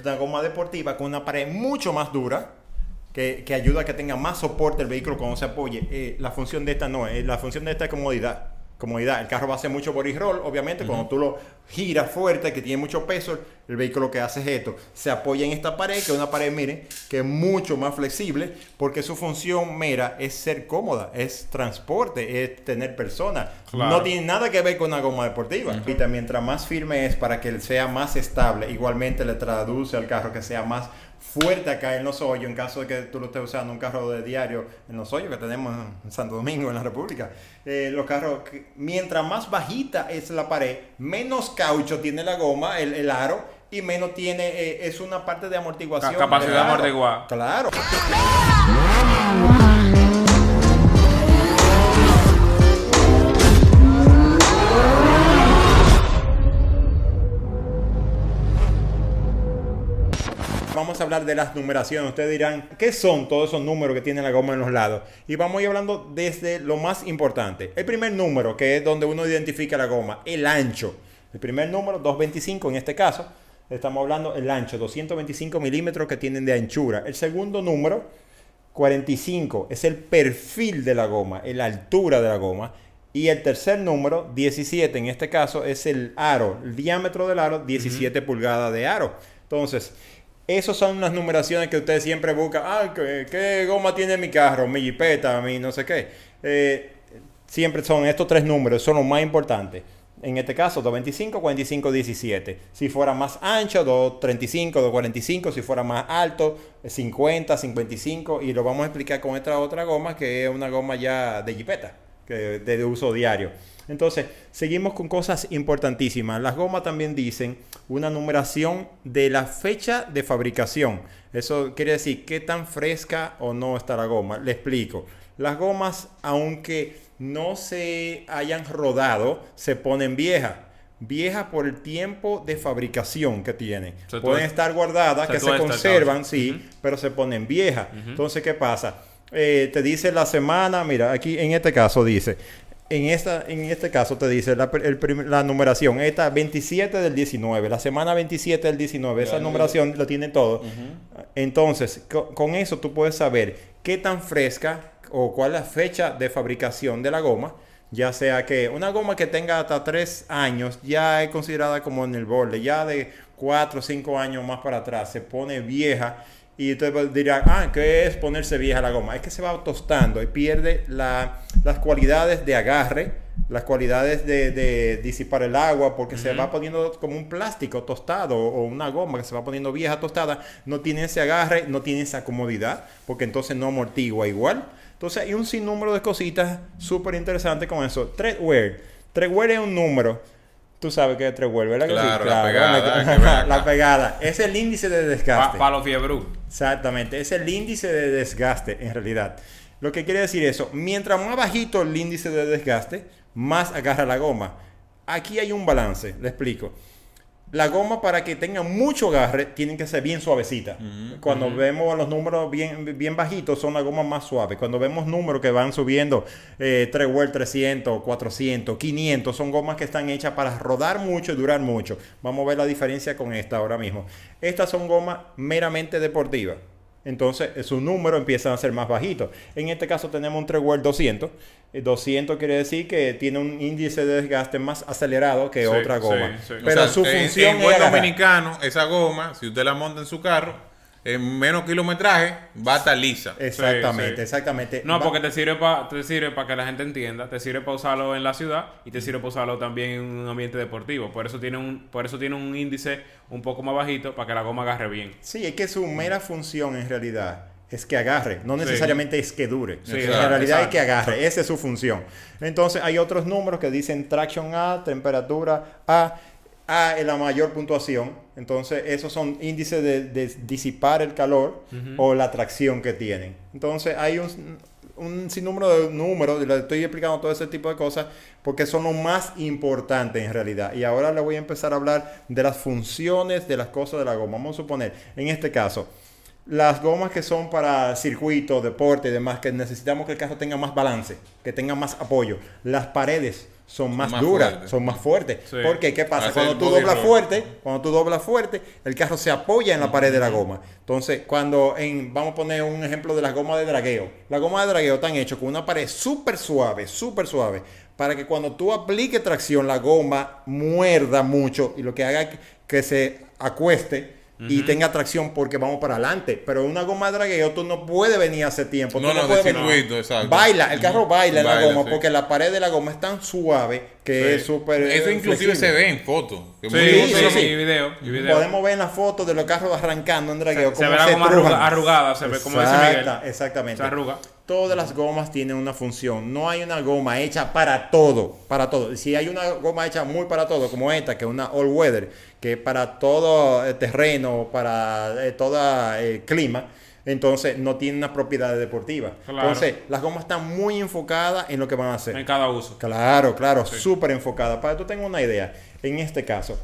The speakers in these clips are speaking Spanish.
una goma deportiva con una pared mucho más dura que, que ayuda a que tenga más soporte el vehículo cuando se apoye. Eh, la función de esta no es, la función de esta es comodidad. Comodidad. El carro va a hacer mucho body roll, obviamente, cuando tú lo giras fuerte, que tiene mucho peso, el vehículo que hace es esto. Se apoya en esta pared, que es una pared, miren, que es mucho más flexible, porque su función mera es ser cómoda, es transporte, es tener personas. Claro. No tiene nada que ver con una goma deportiva. Y también, mientras más firme es para que sea más estable, igualmente le traduce al carro que sea más fuerte acá en los hoyos, en caso de que tú lo estés usando un carro de diario en los hoyos que tenemos en Santo Domingo, en la República. Eh, los carros, que- mientras más bajita es la pared, menos caucho tiene la goma, el, el aro, y menos tiene, eh, es una parte de amortiguación. Ca- capacidad de amortiguar. Claro. A hablar de las numeraciones. Ustedes dirán, ¿qué son todos esos números que tiene la goma en los lados? Y vamos a ir hablando desde lo más importante. El primer número, que es donde uno identifica la goma, el ancho. El primer número, 225 en este caso. Estamos hablando el ancho, 225 milímetros que tienen de anchura. El segundo número, 45, es el perfil de la goma, la altura de la goma. Y el tercer número, 17, en este caso, es el aro, el diámetro del aro, 17 pulgadas de aro. Entonces, esas son las numeraciones que usted siempre busca. Ah, ¿qué, goma tiene mi carro? Mi jipeta, mi no sé qué. Eh, siempre son estos tres números, son los más importantes. En este caso, 225, 45, 17. Si fuera más ancho, 235, 245. Si fuera más alto, 50, 55. Y lo vamos a explicar con esta otra goma, que es una goma ya de jipeta, que de uso diario. Entonces, seguimos con cosas importantísimas. Las gomas también dicen una numeración de la fecha de fabricación. Eso quiere decir qué tan fresca o no está la goma. Le explico. Las gomas, aunque no se hayan rodado, se ponen viejas. Viejas por el tiempo de fabricación que tienen. Se Pueden estar guardadas, Se que se conservan, sí, pero se ponen viejas. Entonces, ¿qué pasa? Eh, te dice la semana, mira, aquí en este caso dice, en, esta, en este caso te dice la, el prim- la numeración, esta 27 del 19, la semana 27 del 19, esa numeración lo tiene todo. Entonces, co- con, eso tú puedes saber qué tan fresca o cuál es la fecha de fabricación de la goma. Ya sea que una goma que tenga hasta 3 años ya es considerada como en el borde, ya de 4 o 5 años más para atrás se pone vieja y ustedes dirán, ah, ¿qué es ponerse vieja la goma? Es que se va tostando y pierde la- las cualidades de agarre, las cualidades de, de disipar el agua, porque se va poniendo como un plástico tostado o una goma que se va poniendo vieja tostada, no tiene ese agarre, no tiene esa comodidad, porque entonces no amortigua igual. Entonces hay un sinnúmero de cositas súper interesantes con eso. Threadwear. Threadwear es un número. Tú sabes que es threadwear, ¿verdad? que sí? Claro, la pegada, la- pegada. Es el índice de desgaste. Para los fiebrú. Exactamente, es el índice de desgaste en realidad. Lo que quiere decir eso, mientras más bajito el índice de desgaste, más agarra la goma. Aquí hay un balance, le explico. La goma para que tenga mucho agarre tienen que ser bien suavecita. Cuando vemos los números bien, bien bajitos son las gomas más suaves. Cuando vemos números que van subiendo eh, 3 World 300, 400, 500, son gomas que están hechas para rodar mucho y durar mucho. Vamos a ver la diferencia con esta ahora mismo. Estas son gomas meramente deportivas. Entonces, sus números empiezan a ser más bajitos. En este caso tenemos un Trewell 200. Eh, 200 quiere decir que tiene un índice de desgaste más acelerado que Sí, otra goma. sí, sí. Pero O sea, su función en es buen dominicano, esa goma, si usted la monta en su carro, en menos kilometraje, va a estar lisa. Exactamente, Sí, sí. exactamente. No, Va- porque te sirve para te sirve para que la gente entienda, te sirve para usarlo en la ciudad y te sirve para usarlo también en un ambiente deportivo. Por eso tiene un por eso tiene un índice un poco más bajito para que la goma agarre bien. Sí, es que su mera función en realidad es que agarre, no necesariamente es que dure. Sí, en exacto, realidad es que agarre, esa es su función. Entonces hay otros números que dicen traction A, temperatura A, A es la mayor puntuación. Entonces esos son índices de, de disipar el calor o la tracción que tienen. Entonces hay un, un sinnúmero de números, y le estoy explicando todo ese tipo de cosas porque son lo más importante en realidad. Y ahora le voy a empezar a hablar de las funciones de las cosas de la goma. Vamos a suponer, en este caso, las gomas que son para circuito, deporte y demás, que necesitamos que el carro tenga más balance, que tenga más apoyo. Las paredes son más, más duras, son más fuertes. Sí. Porque, ¿qué pasa? Cuando tú doblas roll. fuerte, cuando tú doblas fuerte, el carro se apoya en la pared de la goma. Entonces, cuando en, vamos a poner un ejemplo de las gomas de dragueo. Las gomas de dragueo están hechas con una pared súper suave, súper suave, para que cuando tú apliques tracción, la goma muerda mucho y lo que haga que se acueste. Y tenga tracción porque vamos para adelante. Pero una goma de dragueo tú no puedes venir hace tiempo. No, tú no, de puedes venir- circuito, exacto. Baila, el carro baila en la goma sí. porque la pared de la goma es tan suave que Sí. es súper. Eso eh, inclusive flexible. se ve en fotos. Sí, sí, sí, y video, y video. Podemos ver en las fotos de los carros arrancando en dragueo. Se cómo ve la goma trujan. arruga- arrugada, se ve como dice Miguel. Exactamente. Se arruga. Todas las gomas tienen una función. No hay una goma hecha para todo. Para todo. Si hay una goma hecha muy para todo, como esta, que es una all weather, que para todo eh, terreno, para eh, todo eh, clima, entonces no tiene una propiedad deportiva. Claro. Entonces, las gomas están muy enfocadas en lo que van a hacer. En cada uso. Claro, claro, súper enfocada. Para que tú tengas una idea, en este caso,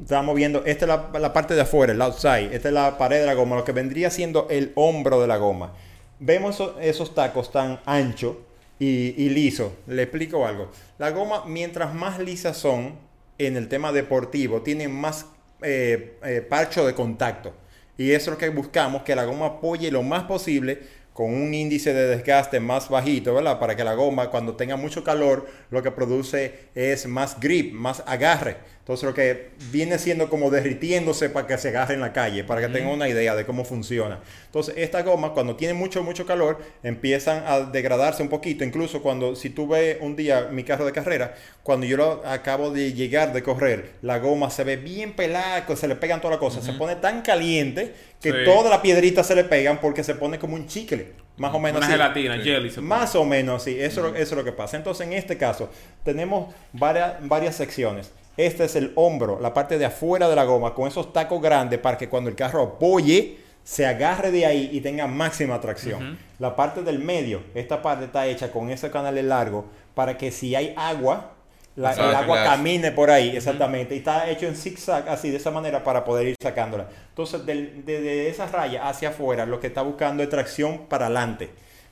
estamos viendo, esta es la, la parte de afuera, el outside, esta es la pared de la goma, lo que vendría siendo el hombro de la goma. Vemos esos, esos tacos tan anchos y, y lisos. Le explico algo. La goma, mientras más lisas son, en el tema deportivo, tienen más eh, eh, parcho de contacto. Y eso es lo que buscamos, que la goma apoye lo más posible con un índice de desgaste más bajito, ¿verdad? Para que la goma cuando tenga mucho calor lo que produce es más grip, más agarre. Entonces lo que viene siendo como derritiéndose para que se agarre en la calle, para que tengan una idea de cómo funciona. Entonces esta goma cuando tiene mucho, mucho calor empiezan a degradarse un poquito. Incluso cuando, si tú ves un día mi carro de carrera, cuando yo lo acabo de llegar de correr, la goma se ve bien pelada, se le pegan todas las cosas. Se pone tan caliente que Sí. todas las piedritas se le pegan porque se pone como un chicle. Más o menos Una así. gelatina, jelly. se pone. Más o menos, sí, eso, es lo- eso es lo que pasa. Entonces, en este caso, tenemos varias, varias secciones. Este es el hombro, la parte de afuera de la goma, con esos tacos grandes para que cuando el carro apoye, se agarre de ahí y tenga máxima tracción. La parte del medio, esta parte está hecha con ese canal largo para que si hay agua, la- el agua camine por ahí, exactamente. Y está hecho en zigzag, así, de esa manera, para poder ir sacándola. Entonces, del- de, de esa raya hacia afuera, lo que está buscando es tracción para adelante.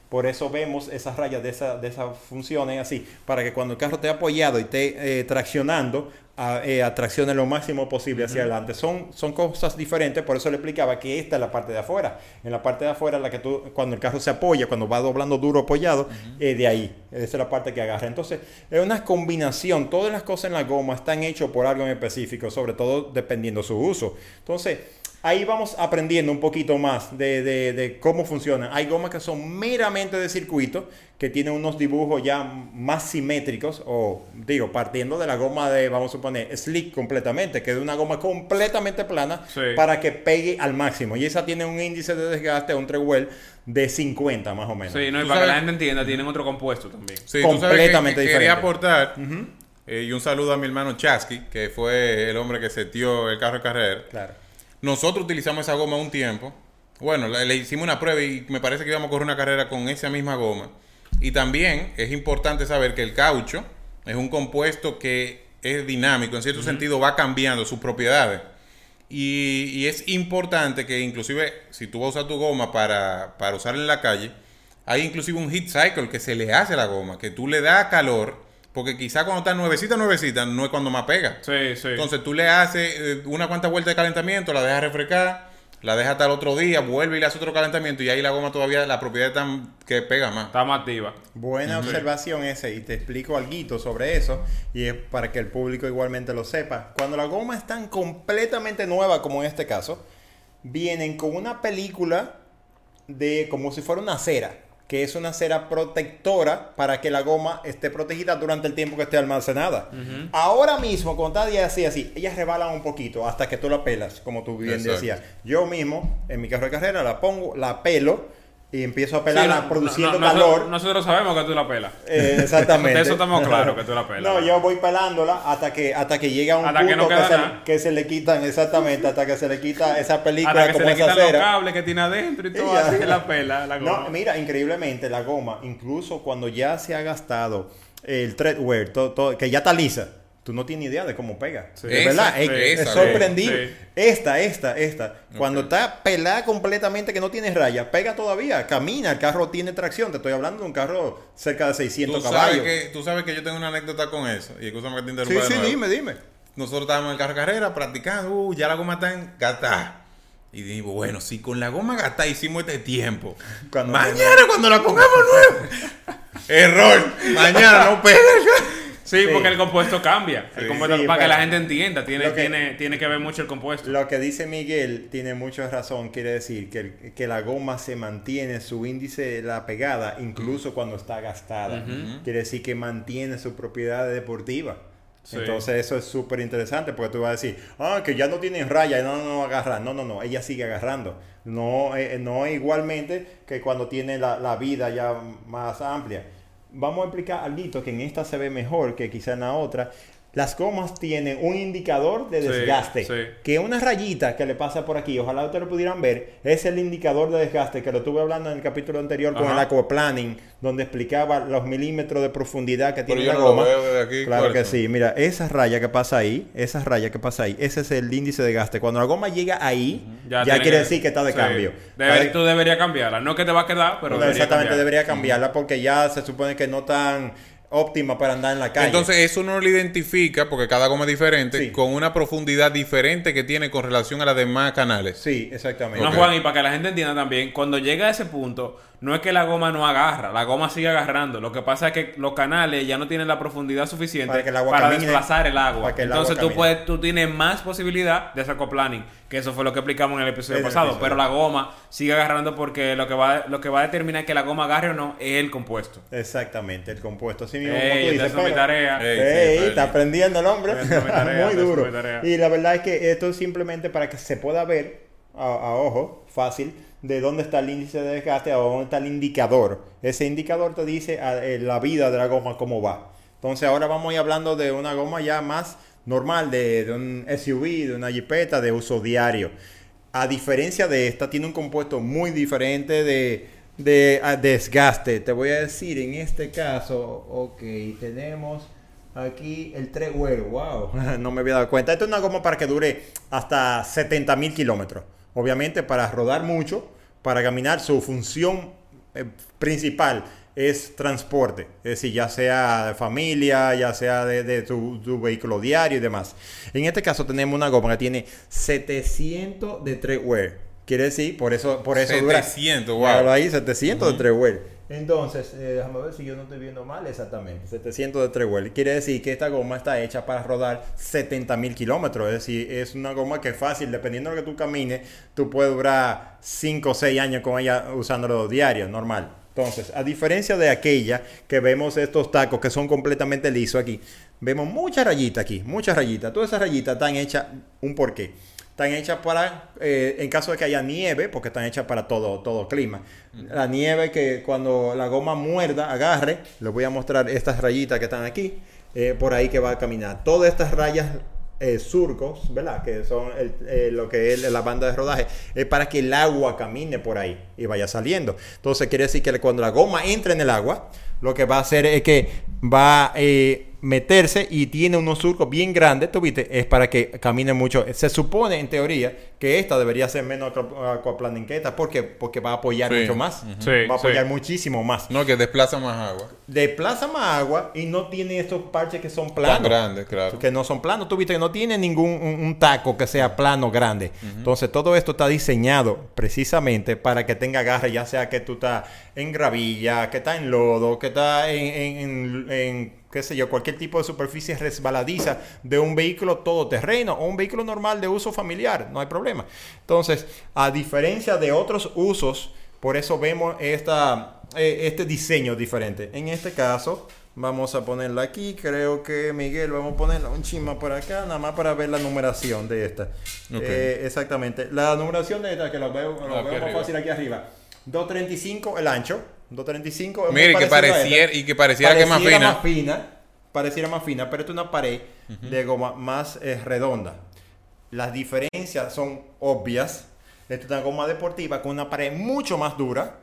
Por eso vemos esas rayas de esas de esas funciones así, para que cuando el carro esté apoyado y esté eh, traccionando, a, eh, atraccione lo máximo posible hacia adelante. Son, son cosas diferentes, por eso le explicaba que esta es la parte de afuera. En la parte de afuera, la que tú, cuando el carro se apoya, cuando va doblando duro apoyado, eh, de ahí. Esa es la parte que agarra. Entonces, es una combinación. Todas las cosas en la goma están hechas por algo en específico, sobre todo dependiendo su uso. Entonces, ahí vamos aprendiendo un poquito más de, de- de cómo funcionan. Hay gomas que son meramente de circuito, que tienen unos dibujos ya más simétricos, o digo, partiendo de la goma de, vamos a suponer, slick completamente, que es una goma completamente plana Sí. para que pegue al máximo. Y esa tiene un índice de desgaste, un treguel de 50 más o menos. Sí, no, y para que la gente entienda, tienen otro compuesto también. Sí, tú sabes que- Completamente que, diferente. Quería aportar, eh, y un saludo a mi hermano Chasky, que fue el hombre que setió el carro de carrera. Claro. Nosotros utilizamos esa goma un tiempo. Bueno, le, le hicimos una prueba y me parece que íbamos a correr una carrera con esa misma goma. Y también es importante saber que el caucho es un compuesto que es dinámico, en cierto sentido va cambiando sus propiedades. Y, y es importante que inclusive si tú vas a usar tu goma para, para usarla en la calle, hay inclusive un heat cycle que se le hace a la goma, que tú le das calor, porque quizá cuando está nuevecita, nuevecita, no es cuando más pega. Sí, sí. Entonces tú le haces eh, una cuanta vuelta de calentamiento, la dejas refrescar, la dejas hasta el otro día, vuelve y le hace otro calentamiento y ahí la goma todavía, la propiedad es tan que pega más. Está más activa. Buena observación ese y te explico algo sobre eso y es para que el público igualmente lo sepa. Cuando la goma es tan completamente nueva como en este caso, vienen con una película de como si fuera una cera, que es una cera protectora para que la goma esté protegida durante el tiempo que esté almacenada. Ahora mismo, cuando está día así, así, ellas rebalan un poquito hasta que tú la pelas, como tú bien Exacto. decías. Yo mismo, en mi carro de carrera, la pongo, la pelo y empiezo a pelarla Sí, no- produciendo no- calor. Nosotros, sabemos que tú la pelas. Eh, exactamente. De eso estamos claros, que tú la pelas. No, yo voy pelándola hasta que hasta que llega a un Hasta que punto que, se, que se le quitan, exactamente, hasta que se le quita esa película Hasta que se como le esa quitan los cera. cables que tiene adentro y Y todo ya. así la pela. La goma. No, mira, increíblemente la goma, incluso cuando ya se ha gastado el threadwear, todo, todo- que ya está lisa, tú no tienes idea de cómo pega. Sí. De verdad, es, sí, es sorprendible. sí. Esta, esta, esta. Cuando está pelada completamente, que no tiene raya, pega todavía, camina, el carro tiene tracción. Te estoy hablando de un carro cerca de 600 Tú sabes, caballos. que, tú sabes que yo tengo una anécdota con eso. Y escúchame que te Sí, interrumpa de sí, nuevo. dime, dime. Nosotros estábamos en el carro de carrera practicando. Uh, ya la goma está en gastada. Y digo, bueno, si con la goma gastada hicimos este tiempo. Cuando- mañana cuando la pongamos nueva. Error. Mañana no pega. Sí, Sí. porque el compuesto cambia. El Sí. compuesto, Sí, para que la gente entienda, tiene, que- tiene, tiene que ver mucho el compuesto. Lo que dice Miguel tiene mucha razón, quiere decir que, el- que la goma se mantiene su índice, la pegada, incluso cuando está gastada. Quiere decir que mantiene su propiedad deportiva. Sí. Entonces eso es súper interesante porque tú vas a decir, ah, que ya no tienen raya, no, no, no agarra. No, no, no, ella sigue agarrando. No, eh, no igualmente que cuando tiene la, la vida ya más amplia. Vamos a explicar algo que en esta se ve mejor que quizá en la otra. Las gomas tienen un indicador de desgaste. sí. Que una rayita que le pasa por aquí, ojalá ustedes lo pudieran ver, es el indicador de desgaste que lo estuve hablando en el capítulo anterior con el aquaplaning, donde explicaba los milímetros de profundidad que Pero tiene yo la lo goma. veo desde aquí. Claro ¿Cuáles que sí, mira, esa raya que pasa ahí, esa raya que pasa ahí, ese es el índice de desgaste. Cuando la goma llega ahí, ya, quiere decir que está de sí. cambio. Deber- Está de- tú deberías cambiarla. No que te va a quedar, pero debería exactamente, debería cambiarla porque ya se supone que no tan óptima para andar en la calle. Entonces eso no lo identifica, porque cada goma es diferente, Sí. con una profundidad diferente que tiene con relación a las demás canales. sí, exactamente. No. Juan, y para que la gente entienda también, cuando llega a ese punto, no es que la goma no agarra, la goma sigue agarrando. Lo que pasa es que los canales ya no tienen la profundidad suficiente Para que el agua para camine, desplazar el agua. para que el Entonces agua tú puedes, tú tienes más posibilidad de hacer coplaning, que eso fue lo que explicamos en el episodio el pasado. episodio. Pero la goma sigue agarrando porque lo que va, lo que va a determinar que la goma agarre o no es el compuesto. Exactamente, el compuesto. Así mismo, Ey, como tú esta dices, es mi tarea. Ey, Ey, sí, está aprendiendo el hombre. Esa es mi tarea, Muy es duro. mi tarea. Y la verdad es que esto es simplemente para que se pueda ver a, a ojo, fácil, de dónde está el índice de desgaste, a dónde está el indicador. Ese indicador te dice a- eh, la vida de la goma cómo va. Entonces ahora vamos a ir hablando de una goma ya más normal, de, de un SUV, de una jipeta de uso diario. A diferencia de esta, tiene un compuesto muy diferente de, de ah, desgaste. Te voy a decir, en este caso, ok, tenemos aquí el 3 Wow, no me había dado cuenta. Esto es una goma para que dure hasta 70 mil kilómetros. Obviamente, para rodar mucho, para caminar, su función eh, principal es transporte. Es decir, ya sea de familia, ya sea de, de tu, tu vehículo diario y demás. En este caso tenemos una goma que tiene 700 de 3 Quiere decir, por eso, por eso dura. 700, wow. Míralo ahí, 700 de 3 Entonces, eh, déjame ver si yo no estoy viendo mal exactamente. 700 de 3 Quiere decir que esta goma está hecha para rodar 70 mil kilómetros. Es decir, es una goma que es fácil, dependiendo de lo que tú camines, tú puedes durar 5 o 6 años con ella usándolo diario, normal. Entonces, a diferencia de aquella que vemos estos tacos que son completamente lisos aquí, vemos muchas rayitas aquí, muchas rayitas. Todas esas rayitas están hechas un porqué. Están hechas para, eh, en caso de que haya nieve, porque están hechas para todo, todo clima. La nieve que cuando la goma muerda, agarre, les voy a mostrar estas rayitas que están aquí, eh, por ahí que va a caminar. Todas estas rayas eh, surcos, ¿verdad? Que son el- eh, lo que es la banda de rodaje, es para que el agua camine por ahí y vaya saliendo. Entonces quiere decir que cuando la goma entra en el agua, lo que va a hacer es que va a meterse y tiene unos surcos bien grandes, ¿tú viste? Es para que camine mucho. Se supone, en teoría, que esta debería ser menos aqua- aquaplaning que esta. ¿Por qué? Porque va a apoyar Sí. mucho más. Sí, va a apoyar sí. muchísimo más. No, que desplaza más agua. Desplaza más agua y no tiene estos parches que son planos. Tan grande, claro. Que no son planos. Tú viste que no tiene ningún un, un taco que sea plano grande. Entonces todo esto está diseñado precisamente para que tenga agarre, ya sea que tú estás en gravilla, que está en lodo, que está en, en- en- en, qué sé yo, cualquier tipo de superficie resbaladiza de un vehículo todoterreno o un vehículo normal de uso familiar. No hay problema. Entonces, a diferencia de otros usos, por eso vemos esta, eh, este diseño diferente. En este caso, vamos a ponerla aquí. Creo que Miguel, vamos a ponerla un chisma por acá, nada más para ver la numeración de esta. Eh, exactamente. La numeración de esta, que lo veo, lo Aquí veo más fácil aquí arriba. 235 el ancho. 235 es muy Mire, que pareciera, y que pareciera, que es más Pareciera fina. más fina. Pareciera más fina, pero esta es una pared de goma más eh, redonda. Las diferencias son obvias. Esta es una goma deportiva con una pared mucho más dura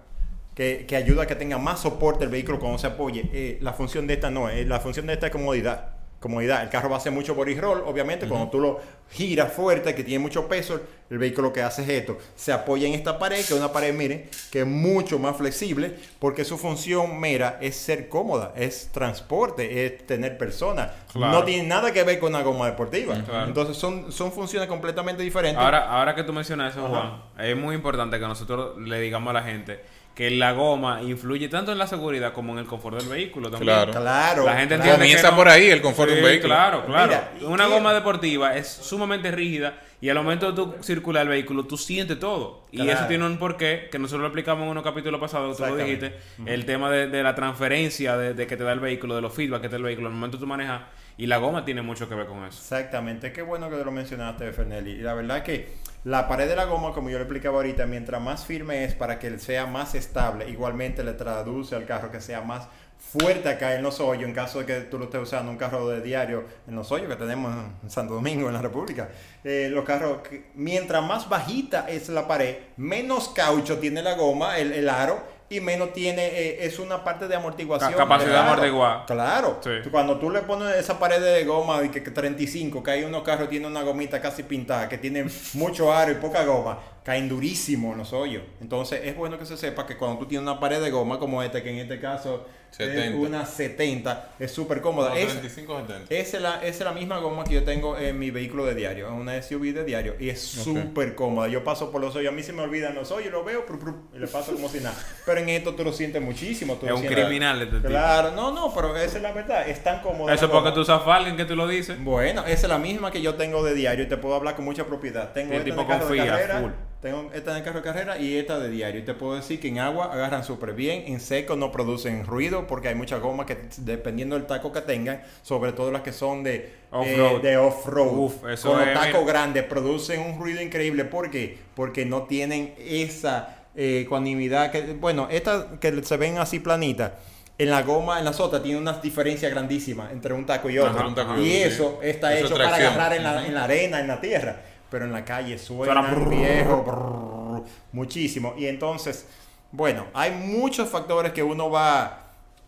que, que ayuda a que tenga más soporte el vehículo cuando se apoye. Eh, la función de esta no es. La función de esta es comodidad. Comodidad. El carro va a hacer mucho body roll, obviamente, cuando tú lo giras fuerte, que tiene mucho peso, el vehículo lo que hace es esto, se apoya en esta pared, que es una pared, miren, que es mucho más flexible, porque su función mera es ser cómoda, es transporte, es tener personas. Claro. No tiene nada que ver con una goma deportiva. Claro. Entonces son, son funciones completamente diferentes. Ahora, ahora que tú mencionas eso, Ajá. Juan, es muy importante que nosotros le digamos a la gente que la goma influye tanto en la seguridad como en el confort del vehículo también. Claro. claro. La gente claro. entiende Comienza no- por ahí el confort de un vehículo. Claro, claro. Mira, ¿y Una qué? goma deportiva es sumamente rígida y al momento de tú circular el vehículo, tú sientes todo. Y eso tiene un porqué que nosotros lo explicamos en unos capítulos pasados, tú lo dijiste, el tema de, de la transferencia de, de que te da el vehículo, de los feedback que te da el vehículo al momento de tú manejas. Y la goma tiene mucho que ver con eso. Exactamente, qué bueno que lo mencionaste, Fernelli. Y la verdad es que la pared de la goma, como yo le explicaba ahorita, mientras más firme es para que sea más estable, igualmente le traduce al carro que sea más fuerte acá en los hoyos, en caso de que tú lo estés usando un carro de diario en los hoyos que tenemos en Santo Domingo, en la República. Eh, los carros, mientras más bajita es la pared, menos caucho tiene la goma, el, el aro, y menos tiene, eh, es una parte de amortiguación. Ca- capacidad del aro. de amortiguar. Claro. Sí. Cuando tú le pones esa pared de goma de que, que 35, que hay unos carros que tienen una gomita casi pintada, que tienen mucho aro y poca goma, caen durísimo en los hoyos. Entonces es bueno que se sepa que cuando tú tienes una pared de goma como esta, que en este caso es 70. una 70, es súper cómoda. No, Es- 35 70. esa es, la, esa es la misma goma que yo tengo en mi vehículo de diario, en una SUV de diario, y es súper cómoda. Yo paso por los hoyos, a mí se me olvidan los hoyos, lo veo pru, pru, y le paso como si nada. Pero en esto tú lo sientes muchísimo. tú Es lo un sientes- criminal este tipo. Claro, no, no, pero esa es la verdad, es tan cómoda. Eso es porque tú usas Falcon que tú lo dices. Bueno, esa es la misma que yo tengo de diario y te puedo hablar con mucha propiedad. Tengo Sí, esta tipo carro de confía, carrera, full. Tengo esta en el carro de carrera y esta de diario. Y te puedo decir que en agua agarran súper bien, en seco no producen ruido porque hay muchas gomas que dependiendo del taco que tengan, sobre todo las que son de Off-road. eh, de off-road, eso con los tacos grandes producen un ruido increíble. ¿Por qué? Porque no tienen esa eh, ecuanimidad que, bueno, estas que se ven así planitas. En la goma, en las otras, tiene unas diferencias grandísimas entre un taco y otro. Ajá, un taco y eso está Eso hecho para agarrar en la, en la arena, en la tierra. Pero en la calle suena viejo, brrr, muchísimo. Y entonces, bueno, hay muchos factores que uno va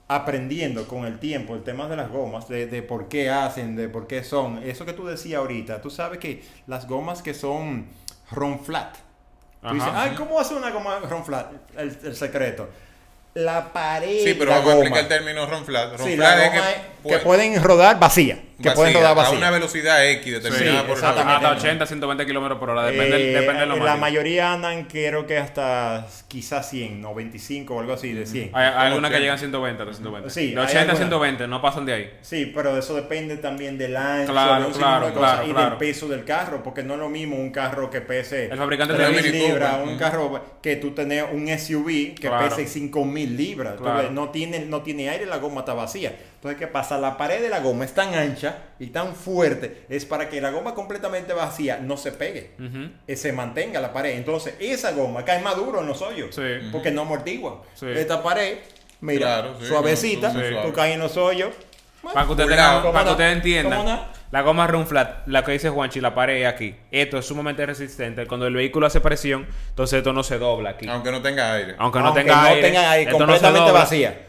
aprendiendo con el tiempo, el tema de las gomas, de, de por qué hacen, de por qué son. Eso que tú decías ahorita, tú sabes que las gomas que son ron flat. Tú Ajá. dices, ay, ¿cómo hace una goma ron flat? El, el secreto. La pared. Sí, pero vamos a explicar el término ron flat. Ron Sí, es que, es- que, pueden rodar vacía. Que pueden vacía, rodar a vacía. una velocidad X determinada Sí, por exactamente. Hasta 80, 120 kilómetros por hora, depende, Eh, depende de lo La máximo. mayoría andan, creo que hasta quizás 100, 95 o algo así, de 100. Hay, hay algunas que 80. llegan a 120, de 120. Sí, de hay 80 a algunas. 120, no pasan de ahí. Sí, pero eso depende también del ancho, Claro, de un claro, de claro, y claro. del peso del carro, porque no es lo mismo un carro que pese El fabricante 3.000 te da Mini libras, un Ujú. carro que tú tenés un SUV que Claro. pese 5.000 libras. Tú Claro. ves, no, tiene, no tiene aire, la goma está vacía. Entonces, ¿qué pasa? La pared de la goma es tan ancha y tan fuerte, es para que la goma completamente vacía no se pegue. Eh, se mantenga la pared. Entonces, esa goma cae más duro en los hoyos. Sí. Porque no amortigua. Sí. Esta pared, mira, Claro, sí, suavecita, tú caes en los hoyos. Para que ustedes, Cuidado. tengan- ¿Cómo para que no? ustedes entiendan, la goma run flat, la que dice Juanchi, la pared es aquí. Esto es sumamente resistente. Cuando el vehículo hace presión, entonces esto no se dobla aquí. Aunque no tenga aire. Aunque no Aunque tenga no aire, tenga aire, esto no se completamente dobla. vacía.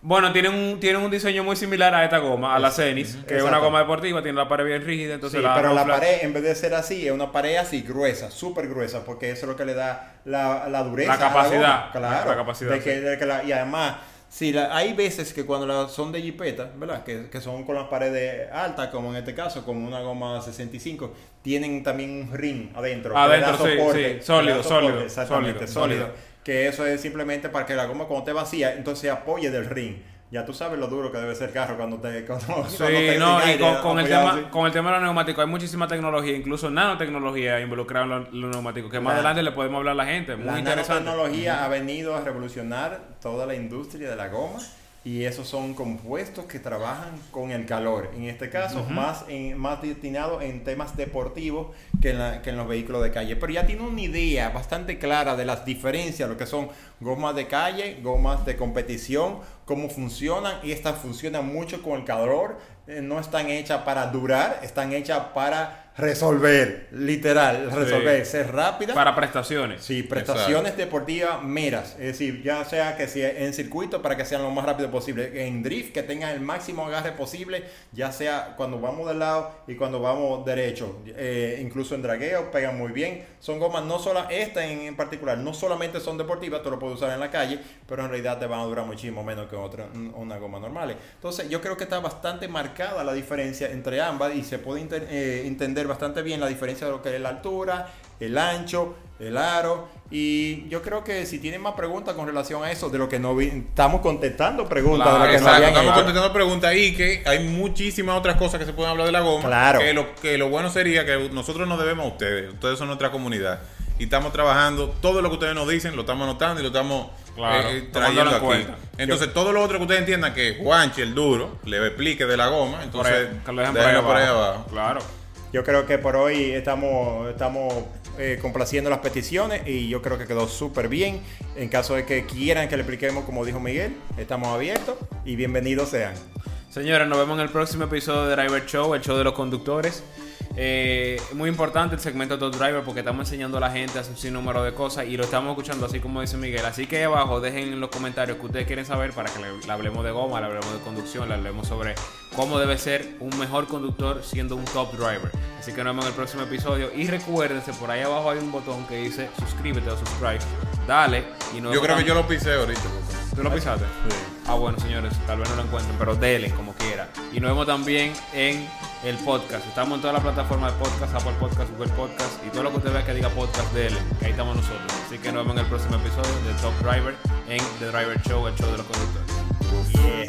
Bueno, tienen un, tienen un diseño muy similar a esta goma, a la Cenis, que es una goma deportiva, tiene la pared bien rígida, entonces Sí, la pero la pared, en vez de ser así, es una pared así gruesa, súper gruesa, porque eso es lo que le da la, la dureza. La a capacidad, goma. Claro. la capacidad, de que- sí. de que la- y además, sí, la- hay veces que cuando la- son de jipeta, ¿verdad? Que, que son con las paredes altas, como en este caso, como una goma 65, tienen también un ring adentro. Adentro, sí, soporte, sí, da sólido, soporte, sólido, Exactamente, sólido, sólido. Que eso es simplemente para que la goma cuando esté vacía, entonces se apoye del ring. Ya tú sabes lo duro que debe ser el carro cuando te cuando, cuando Sí, te no, y con, con el tema, así. con el tema de los neumáticos hay muchísima tecnología, incluso nanotecnología involucrada en los, los neumáticos, que más La- adelante le podemos hablar a la gente, muy La interesante. nanotecnología ha venido a revolucionar toda la industria de la goma y esos son compuestos que trabajan con el calor. En este caso, más, en, más destinado en temas deportivos que en, la- que en los vehículos de calle. Pero ya tiene una idea bastante clara de las diferencias, lo que son gomas de calle, gomas de competición, cómo funcionan y estas funcionan mucho con el calor. Eh, no están hechas para durar, están hechas para resolver, literal, resolver, ser rápida. Para prestaciones. Sí, prestaciones deportivas meras. Es decir, ya sea que sea en circuito para que sean lo más rápido posible. En drift, que tengan el máximo agarre posible, ya sea cuando vamos de lado y cuando vamos derecho. Eh, incluso en dragueo pegan muy bien. Son gomas, no solo esta en, en particular, no solamente son deportivas, tú lo puedes usar en la calle, pero en realidad te van a durar muchísimo menos que otra, una goma normal. Entonces, yo creo que está bastante marcada la diferencia entre ambas y se puede inter- eh, entender bastante bien la diferencia de lo que es la altura, el ancho, el aro. Y yo creo que si tienen más preguntas con relación a eso, de lo que no vi, estamos contestando preguntas Claro, de lo que no Exacto, habían estamos hecho. contestando preguntas y que hay muchísimas otras cosas que se pueden hablar de la goma. Claro. Que lo, que lo bueno sería que nosotros nos debemos a ustedes. Ustedes son nuestra comunidad. Y estamos trabajando. Todo lo que ustedes nos dicen lo estamos anotando y lo estamos Claro, eh, trayendo en aquí. cuenta. Entonces, todo lo otro que ustedes entiendan que Juanchi, el duro, le explique de la goma. Por Entonces, ahí- que lo dejen por ahí, abajo. Claro. Yo creo que por hoy estamos, estamos eh, complaciendo las peticiones y yo creo que quedó súper bien. En caso de que quieran que le expliquemos, como dijo Miguel, estamos abiertos y bienvenidos sean. Señores, nos vemos en el próximo episodio de Driver Show, el show de los conductores. Eh, muy importante el segmento de Top Driver porque estamos enseñando a la gente a hacer un sinnúmero de cosas y lo estamos escuchando así como dice Miguel. Así que ahí abajo dejen en los comentarios que ustedes quieren saber para que le, le hablemos de goma, le hablemos de conducción, le hablemos sobre cómo debe ser un mejor conductor siendo un top driver. Así que nos vemos en el próximo episodio y recuérdense, por ahí abajo hay un botón que dice suscríbete o subscribe. Dale y nos Yo creo que yo lo pisé ahorita. ¿Tú lo pisaste? Ah, bueno, señores, tal vez no lo encuentren, pero denle como quiera. Y nos vemos también en el podcast. Estamos en toda la plataforma de podcast, Apple Podcast, Google Podcast y todo lo que usted vea que diga podcast, denle, que ahí estamos nosotros. Así que nos vemos en el próximo episodio de Top Driver en The Driver Show, el show de los conductores.